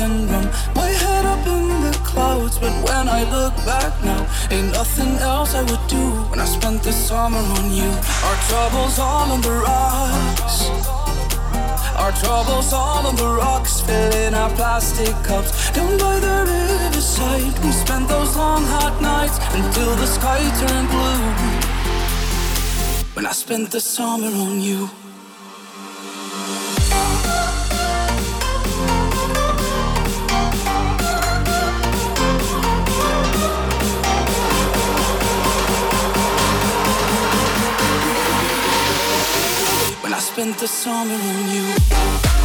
on coke and rum. My head up in the clouds, but when I look back now, ain't nothing else I would do when I spent the summer on you. Our troubles all on the rocks. Our troubles all on the rocks, filling our plastic cups. Down by the riverside, we spent those long hot nights until the sky turned blue. When I spent the summer on you. The summer on you.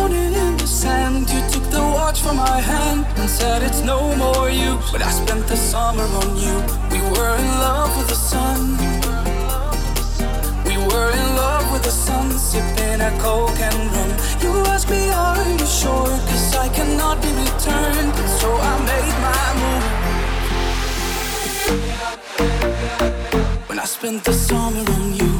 drowning in the sand. You took the watch from my hand and said it's no more you. But I spent the summer on you. We were in love with the sun. We were in love with the sun, sipping a coke and rum. You asked me, are you sure? Cause I cannot be returned. So I made my move. When I spent the summer on you.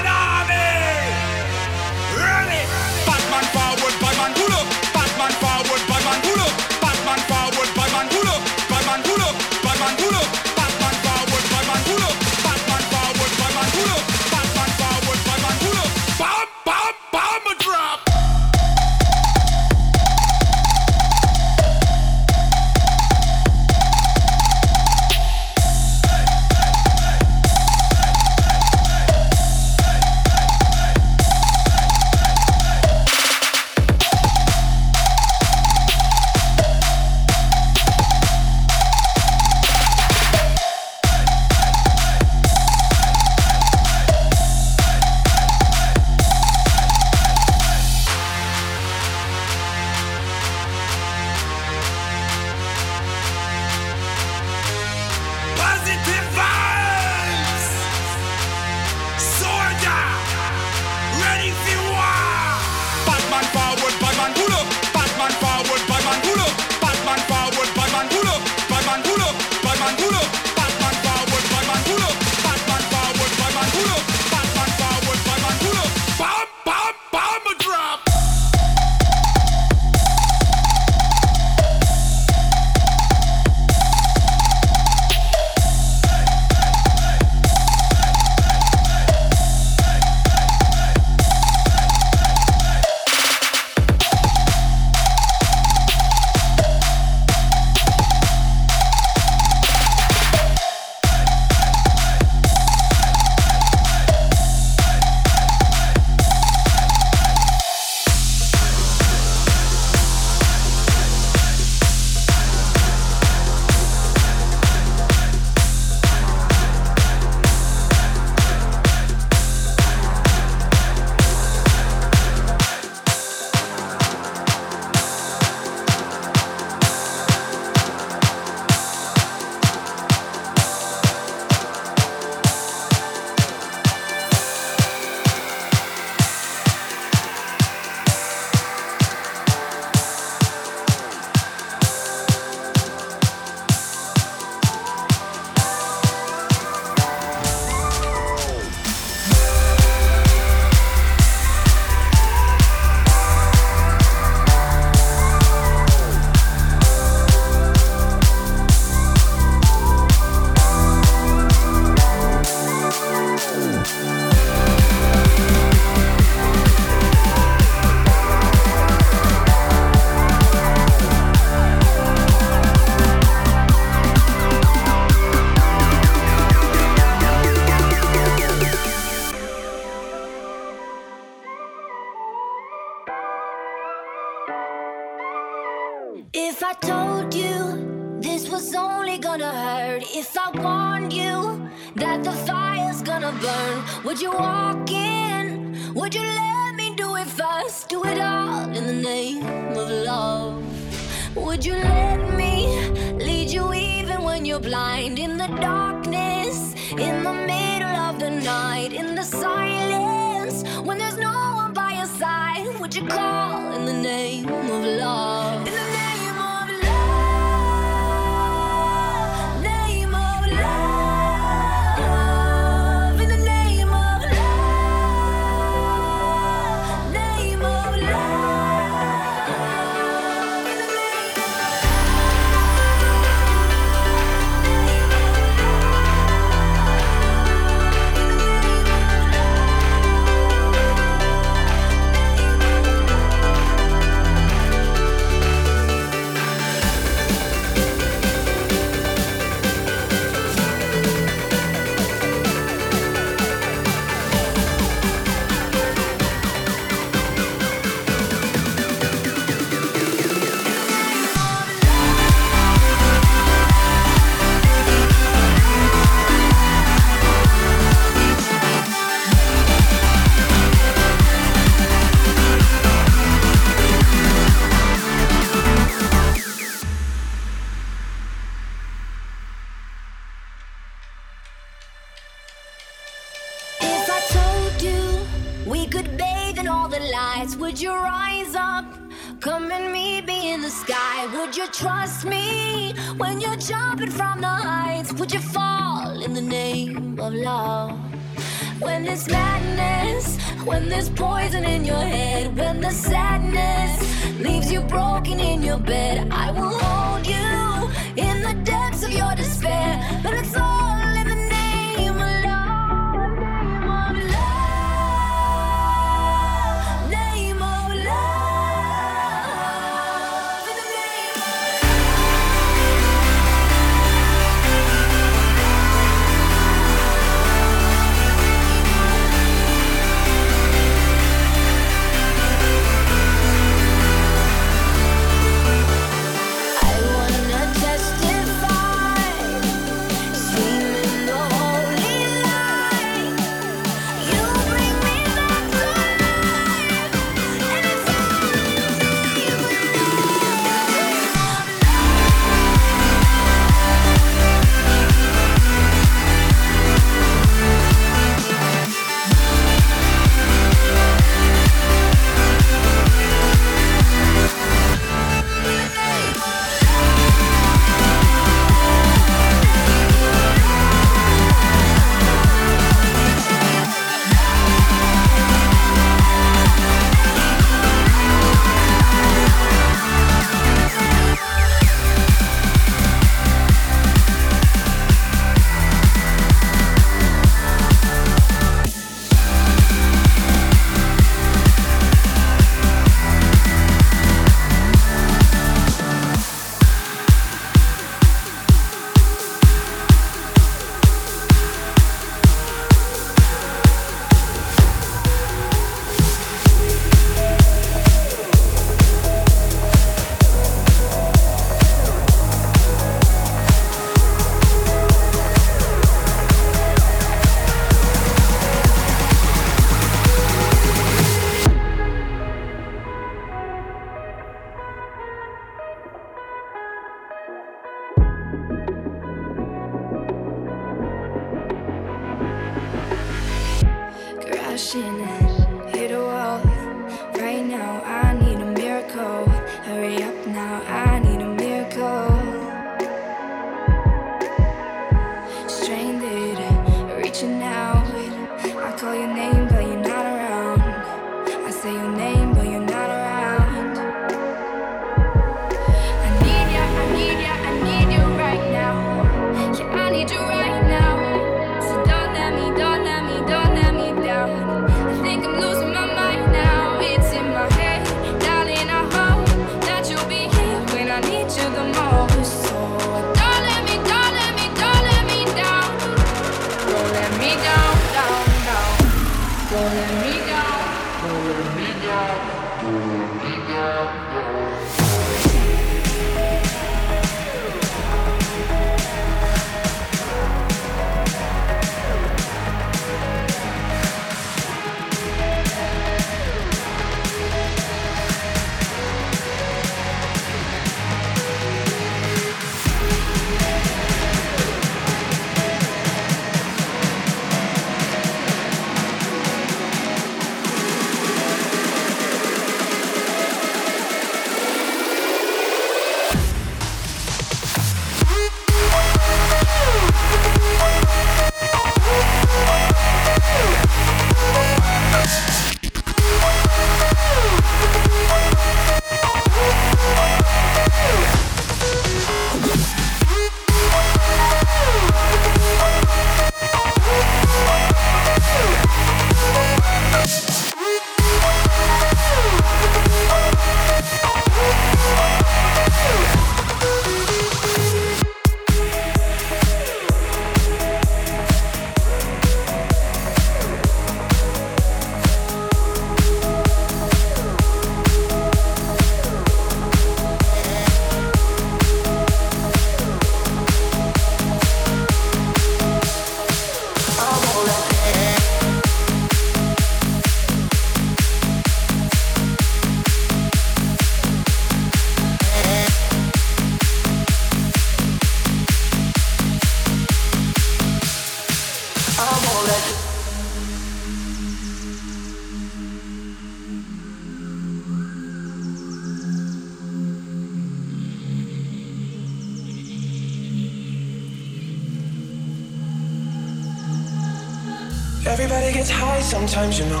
Sometimes you know.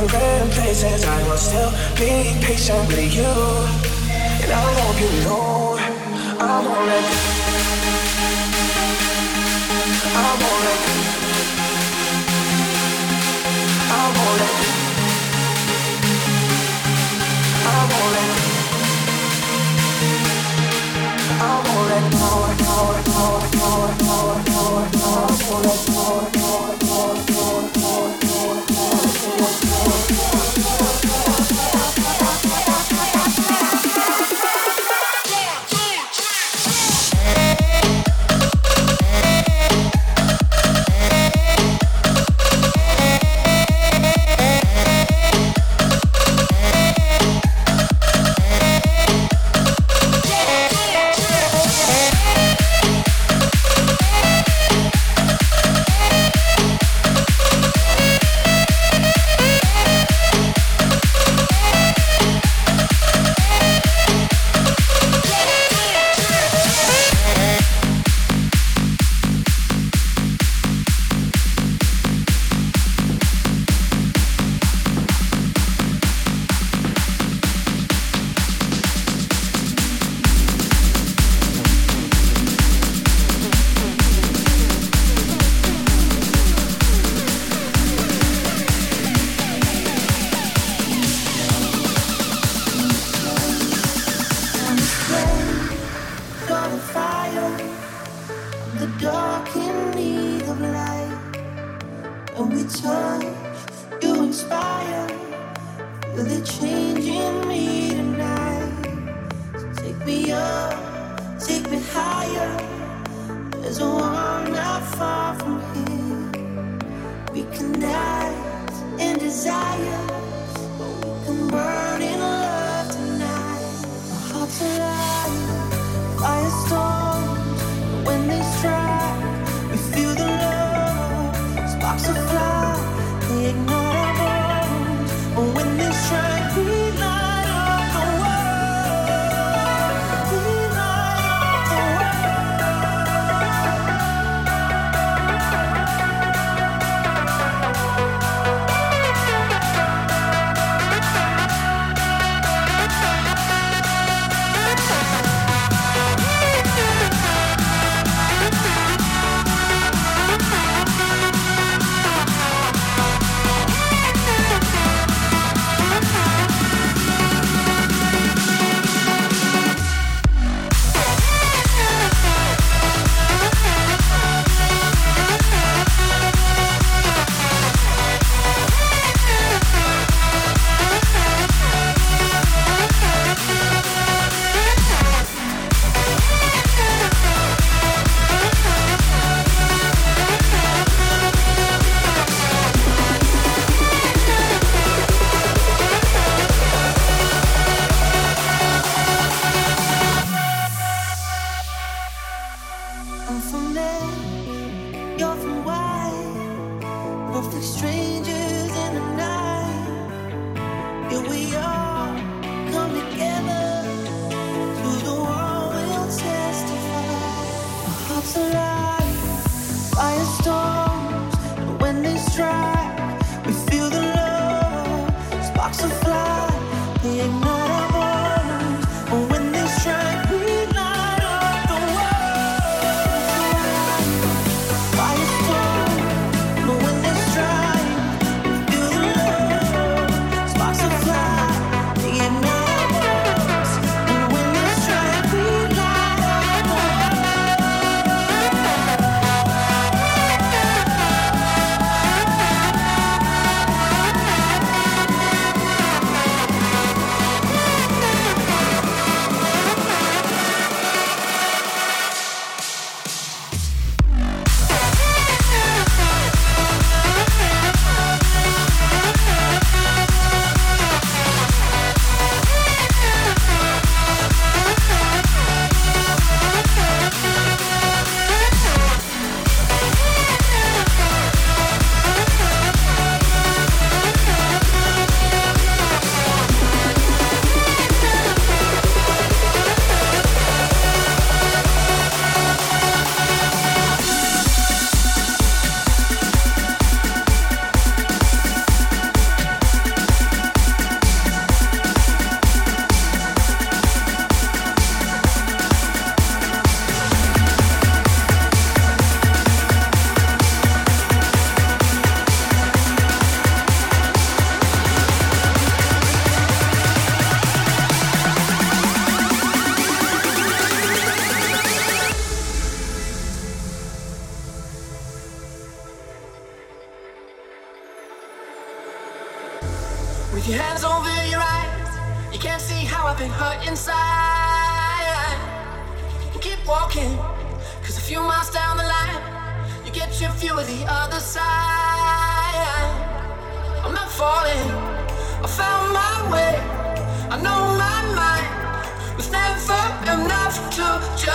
different places. I will still be patient with you. And I hope you know I won't let go. I won't let go. I won't let go. I won't let go. I won't let go. I won't let go. I won't let go.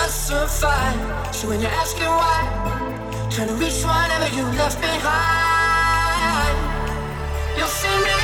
not. So when you're asking why, trying to reach whatever you left behind, you'll see me.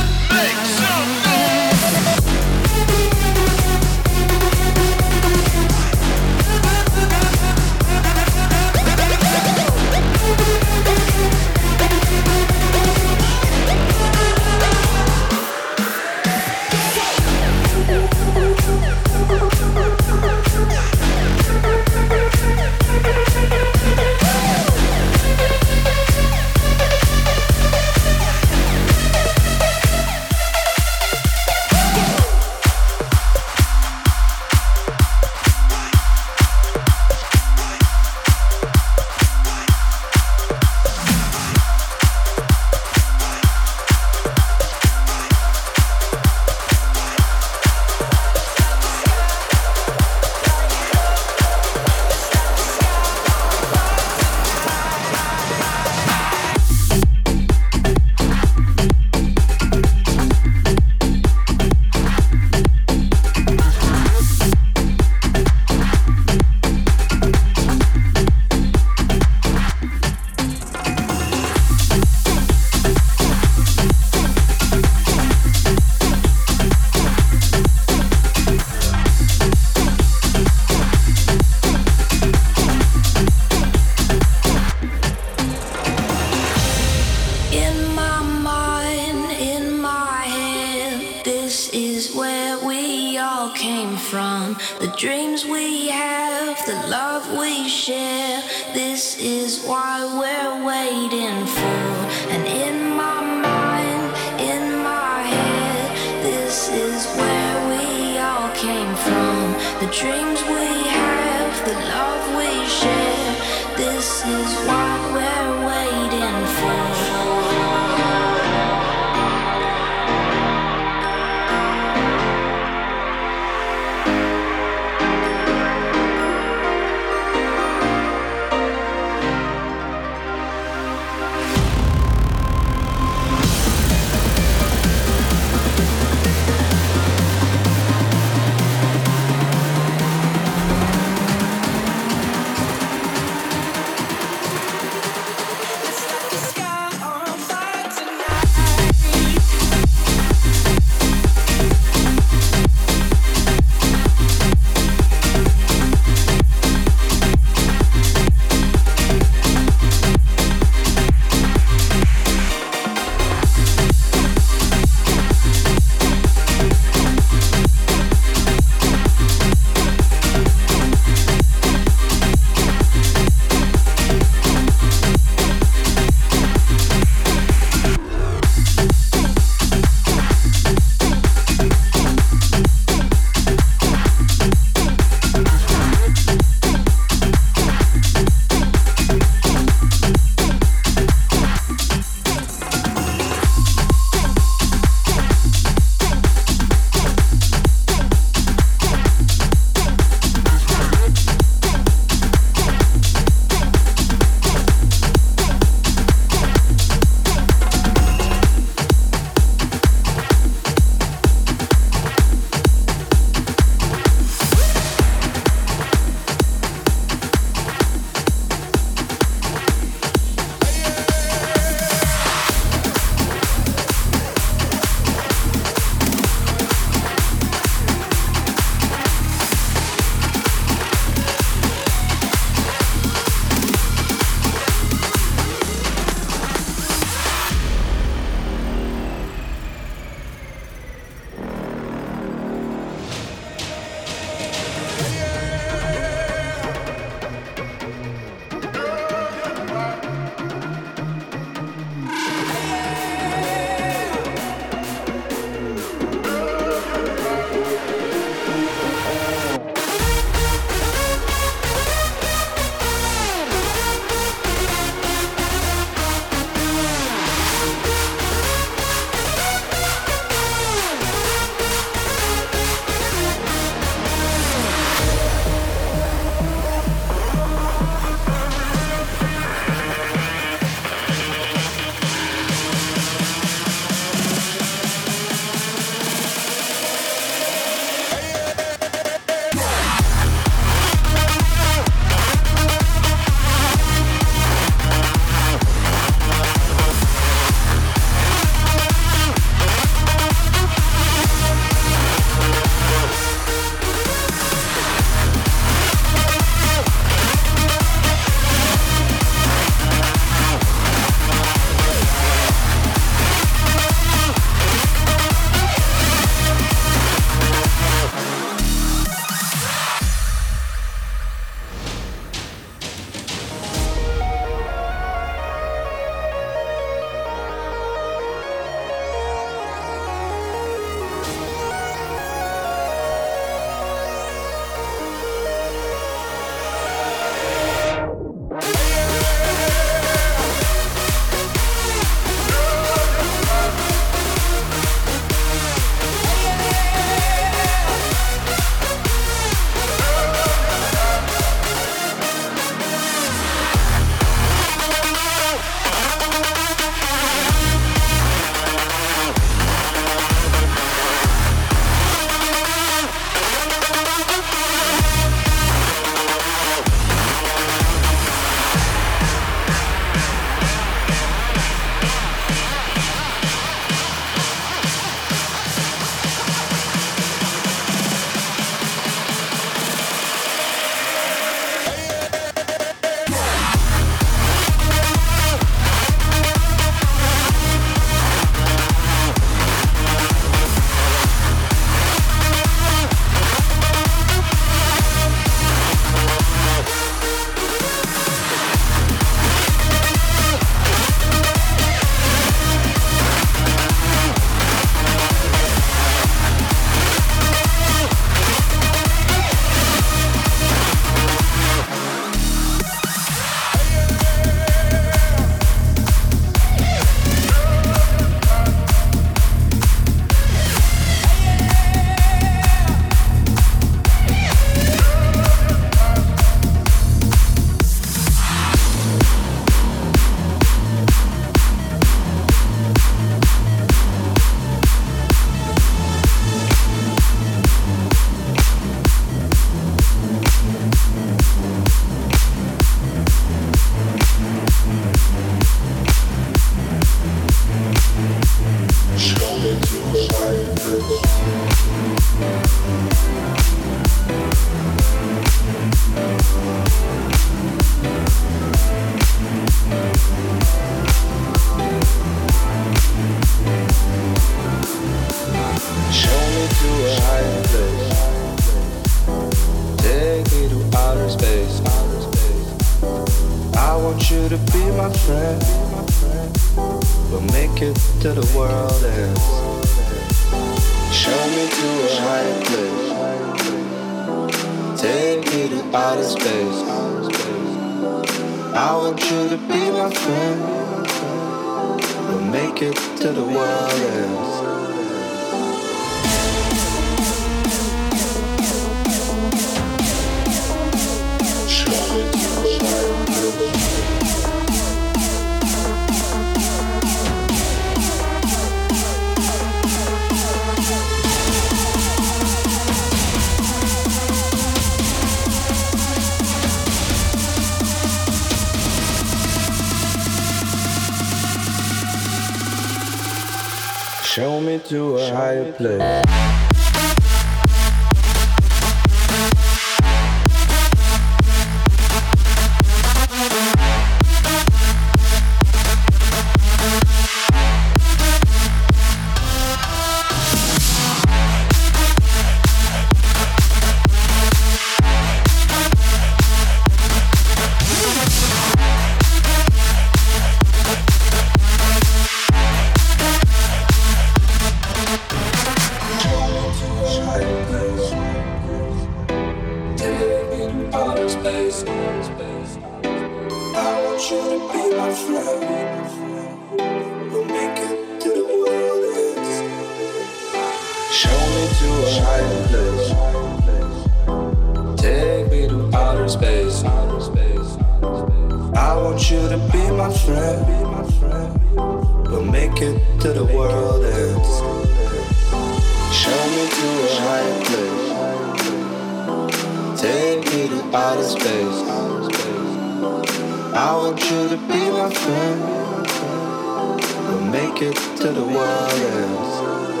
Get it to the wildest.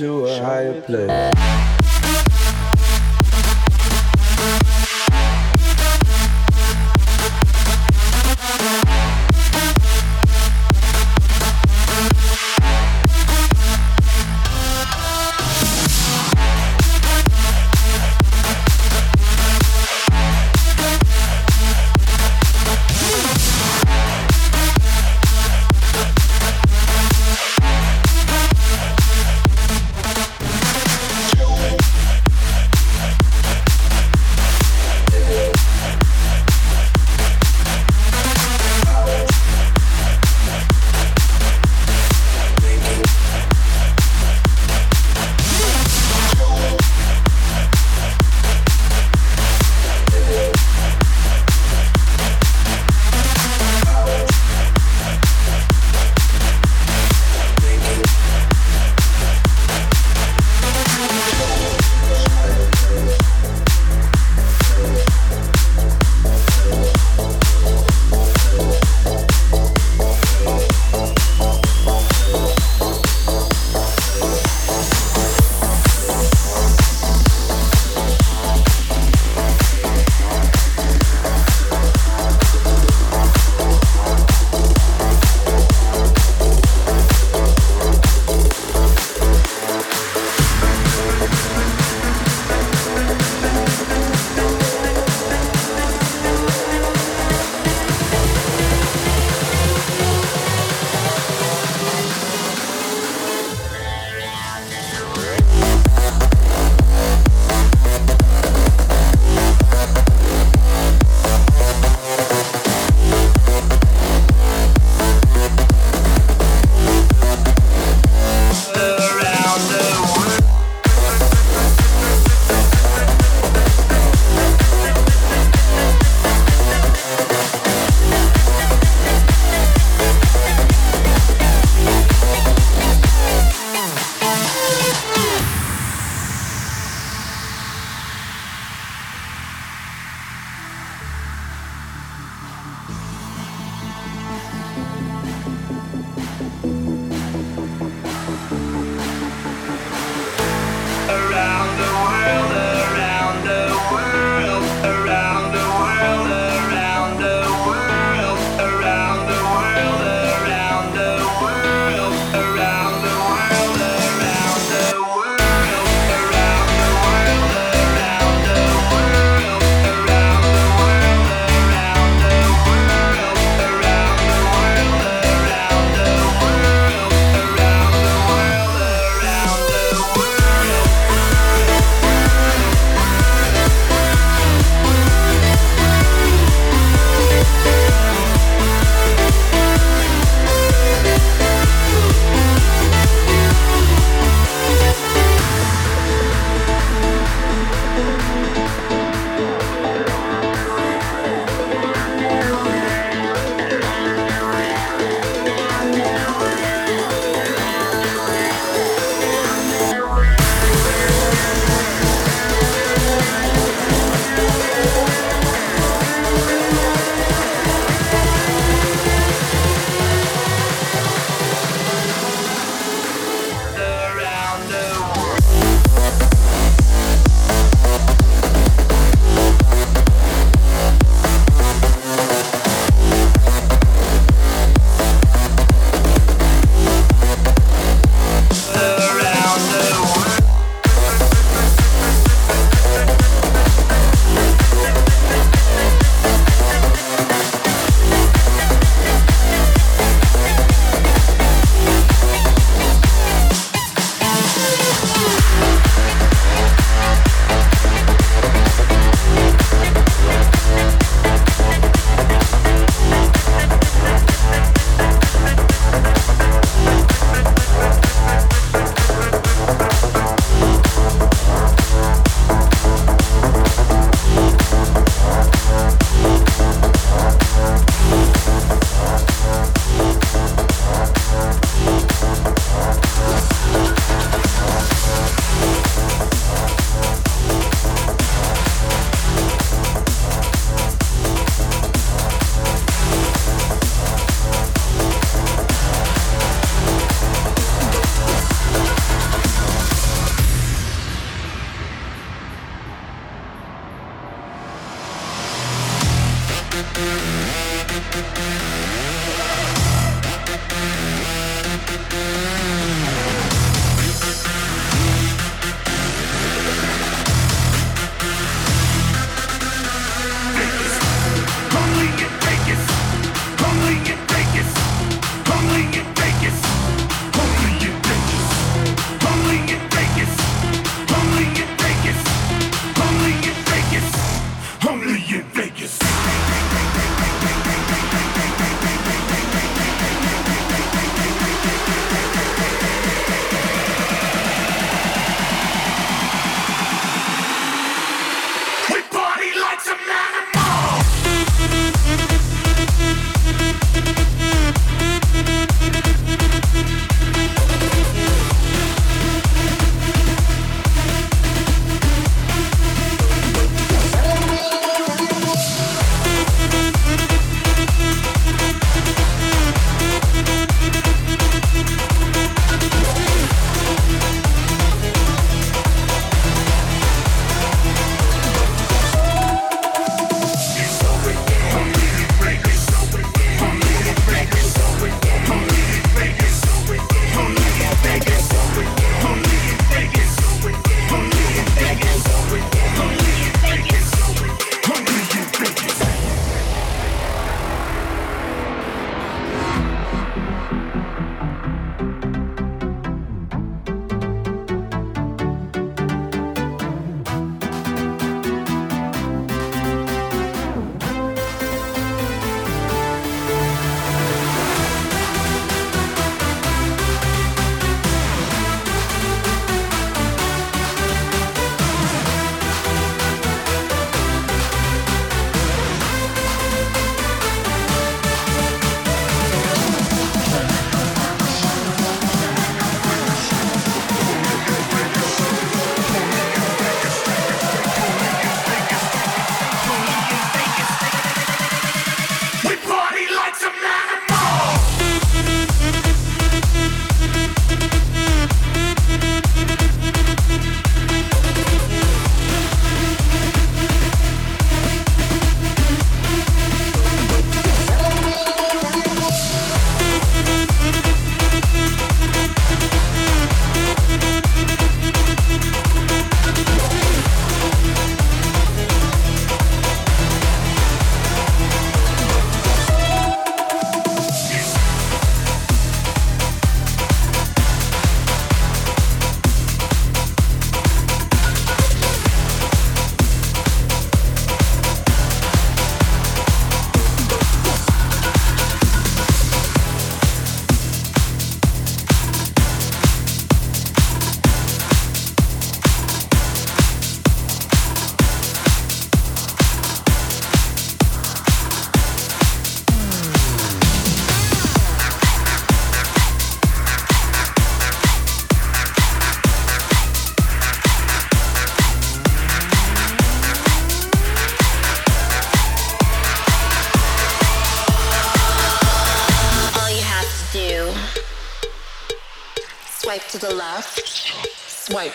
to a higher place.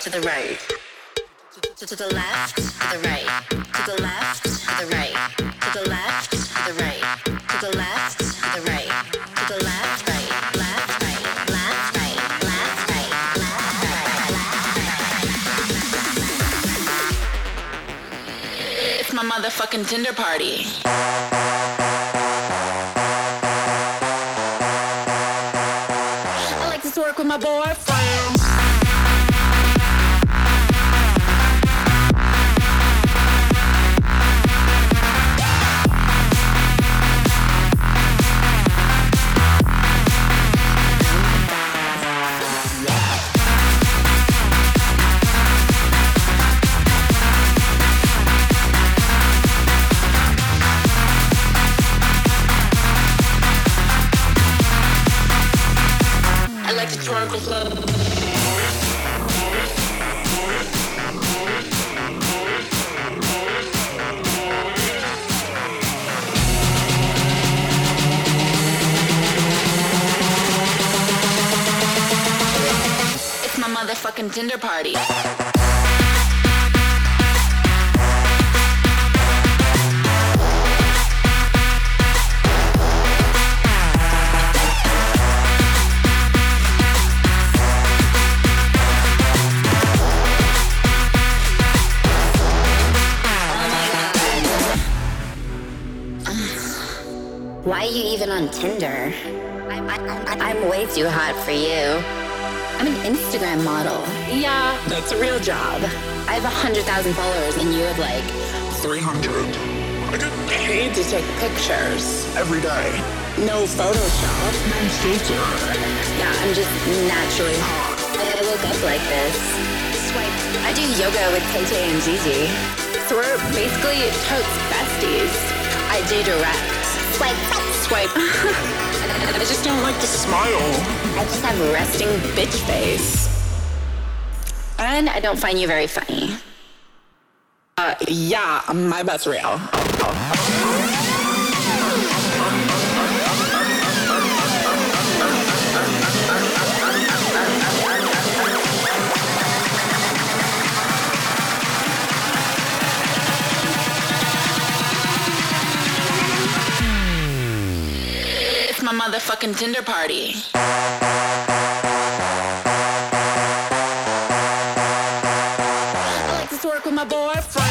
To the right. Tinder? I'm, I'm, I'm way too hot for you. I'm an Instagram model. Yeah, that's a real job. I have 100,000 followers and you have like 300 I get paid to take pictures. every day. No Photoshop. No filter. Yeah, I'm just naturally hot. I look up like this. Swipe. I do yoga with Tay Tay and Gigi. So we're basically totes besties. I do direct. Swipe. Swipe. I just don't like to Smile. I just have resting bitch face. And I don't find you very funny. Uh, yeah, my butt's real. Motherfucking Tinder party. I like to twerk with my boyfriend.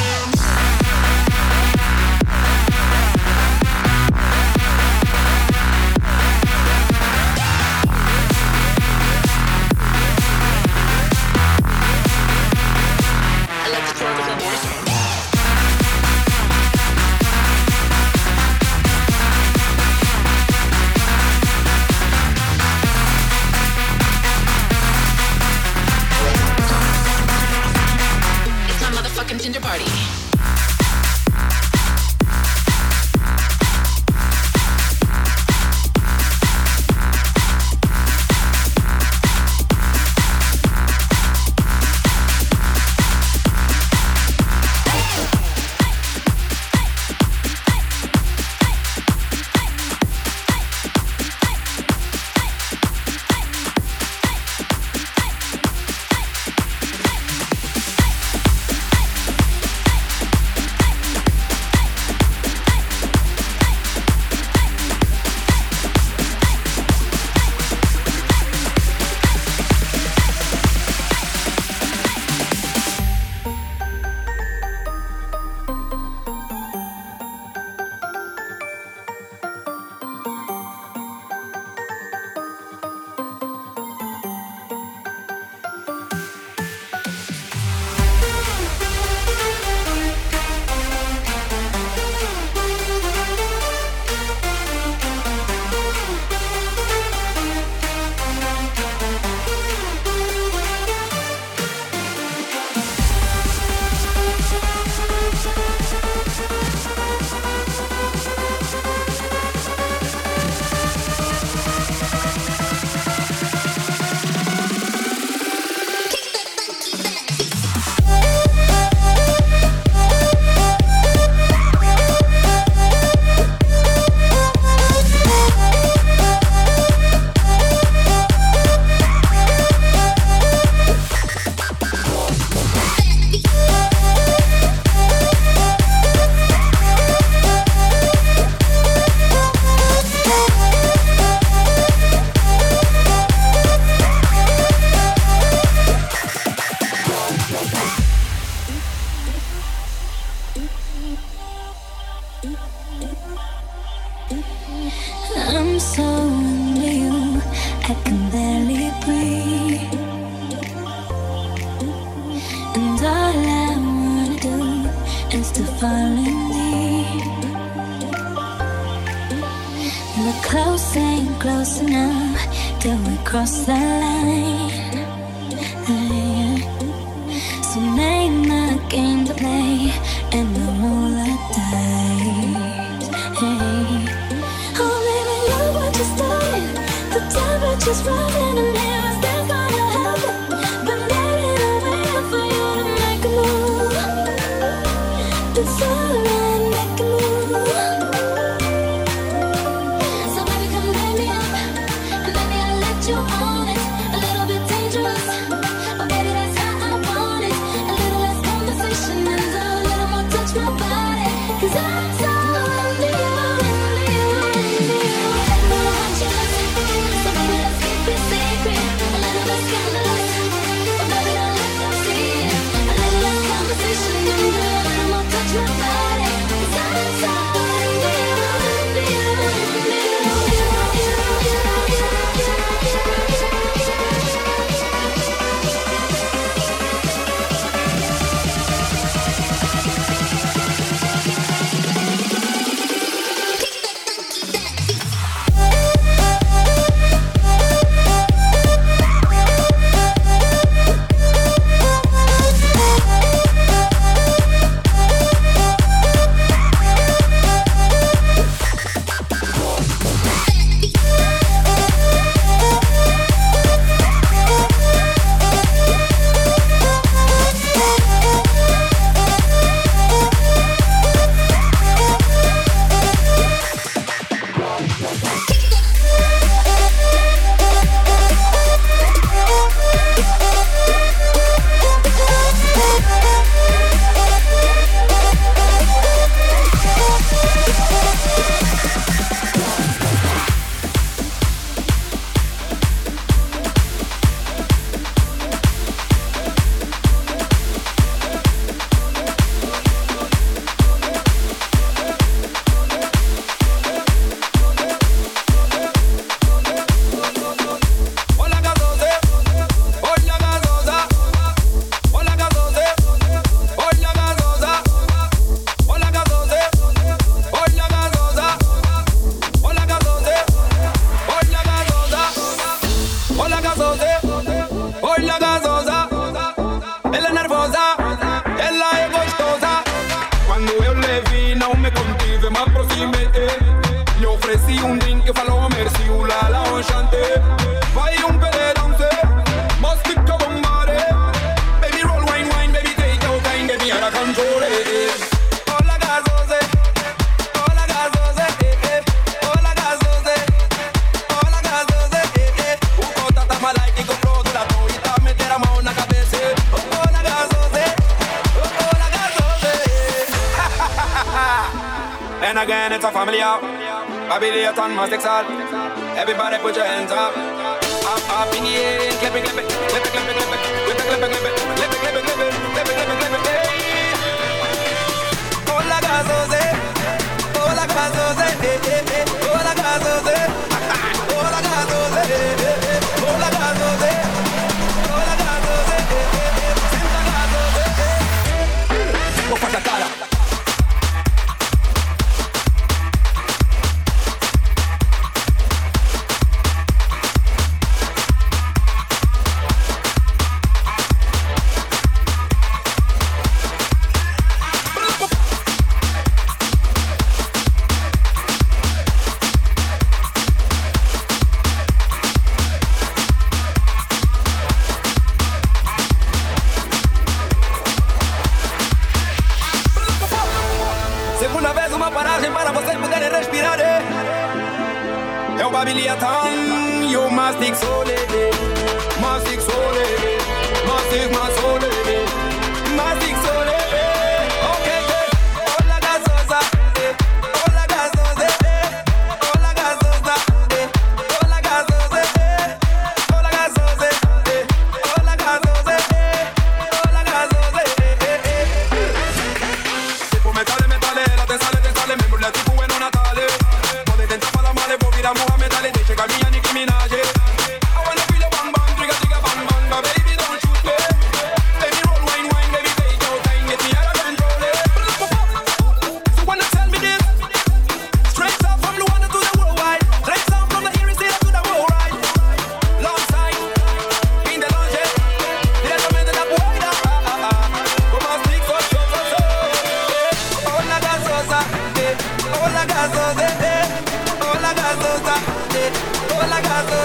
la casa.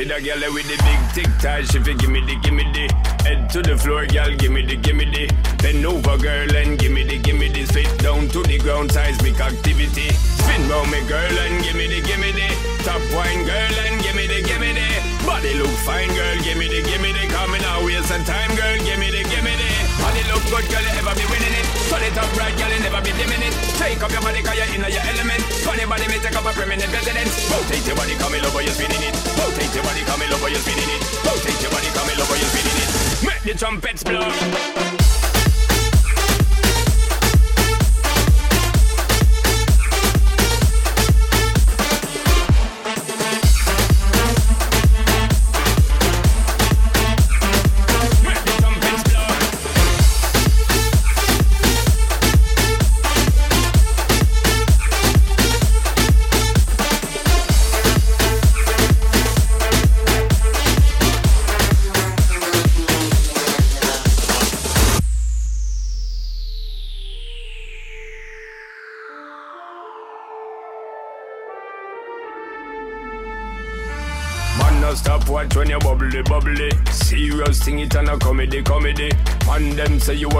See that girl with the big tic tac, she fi gimme the gimme the. Head to the floor, girl, gimme the gimme the. Bend over, girl, and gimme the gimme the. Spit down to the ground, seismic activity. Spin round me, girl, and gimme the gimme the. Top wine, girl, and gimme the gimme the. Body look fine, girl, gimme the gimme the. Coming out, waste some time, girl, gimme the gimme the. Body look good, girl, Turn it up right, girl, you never be it. Take up your body, cause you're in your element. Funny body, may take up a permanent residence. Rotate your body, come over, you're spinning it. Rotate your body, come over, you're spinning it. Rotate your body, come over, you're spinning it. Make the trumpets blow. Say you have